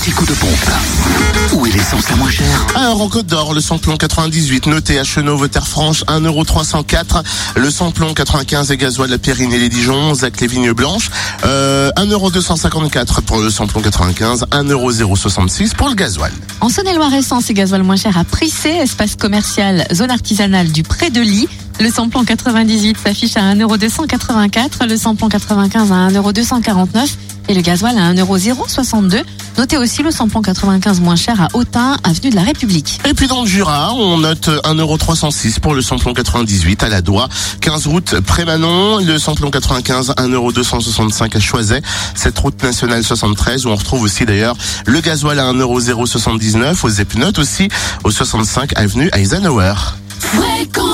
anti-coup de pompe. Où est l'essence la moins chère? Alors en Côte d'Or, le samplon 98 noté à Chenauve, Terre-Franche, 1,304€. Le samplon 95 et gasoil la Périne et les Dijon, Zac les Vignes Blanches, euh, 1,254€ pour le samplon 95, 1,066€ pour le gasoil. En Saône-et-Loire, essence et gasoil moins cher à Prissé, espace commercial, zone artisanale du Pré de Lit. Le samplon 98 s'affiche à 1,284€, le samplon 95 à 1,249€ et le gasoil à 1,062€. Notez aussi le samplon 95 moins cher à Autun, avenue de la République. Et puis dans le Jura, on note 1,306€ pour le samplon 98 à la Doigt, 15 route Prémanon, le samplon 95 1,265€ à Choiset, cette route nationale 73 où on retrouve aussi d'ailleurs le gasoil à 1,079€ aux Epnotes aussi au 65 avenue Eisenhower. Fréquence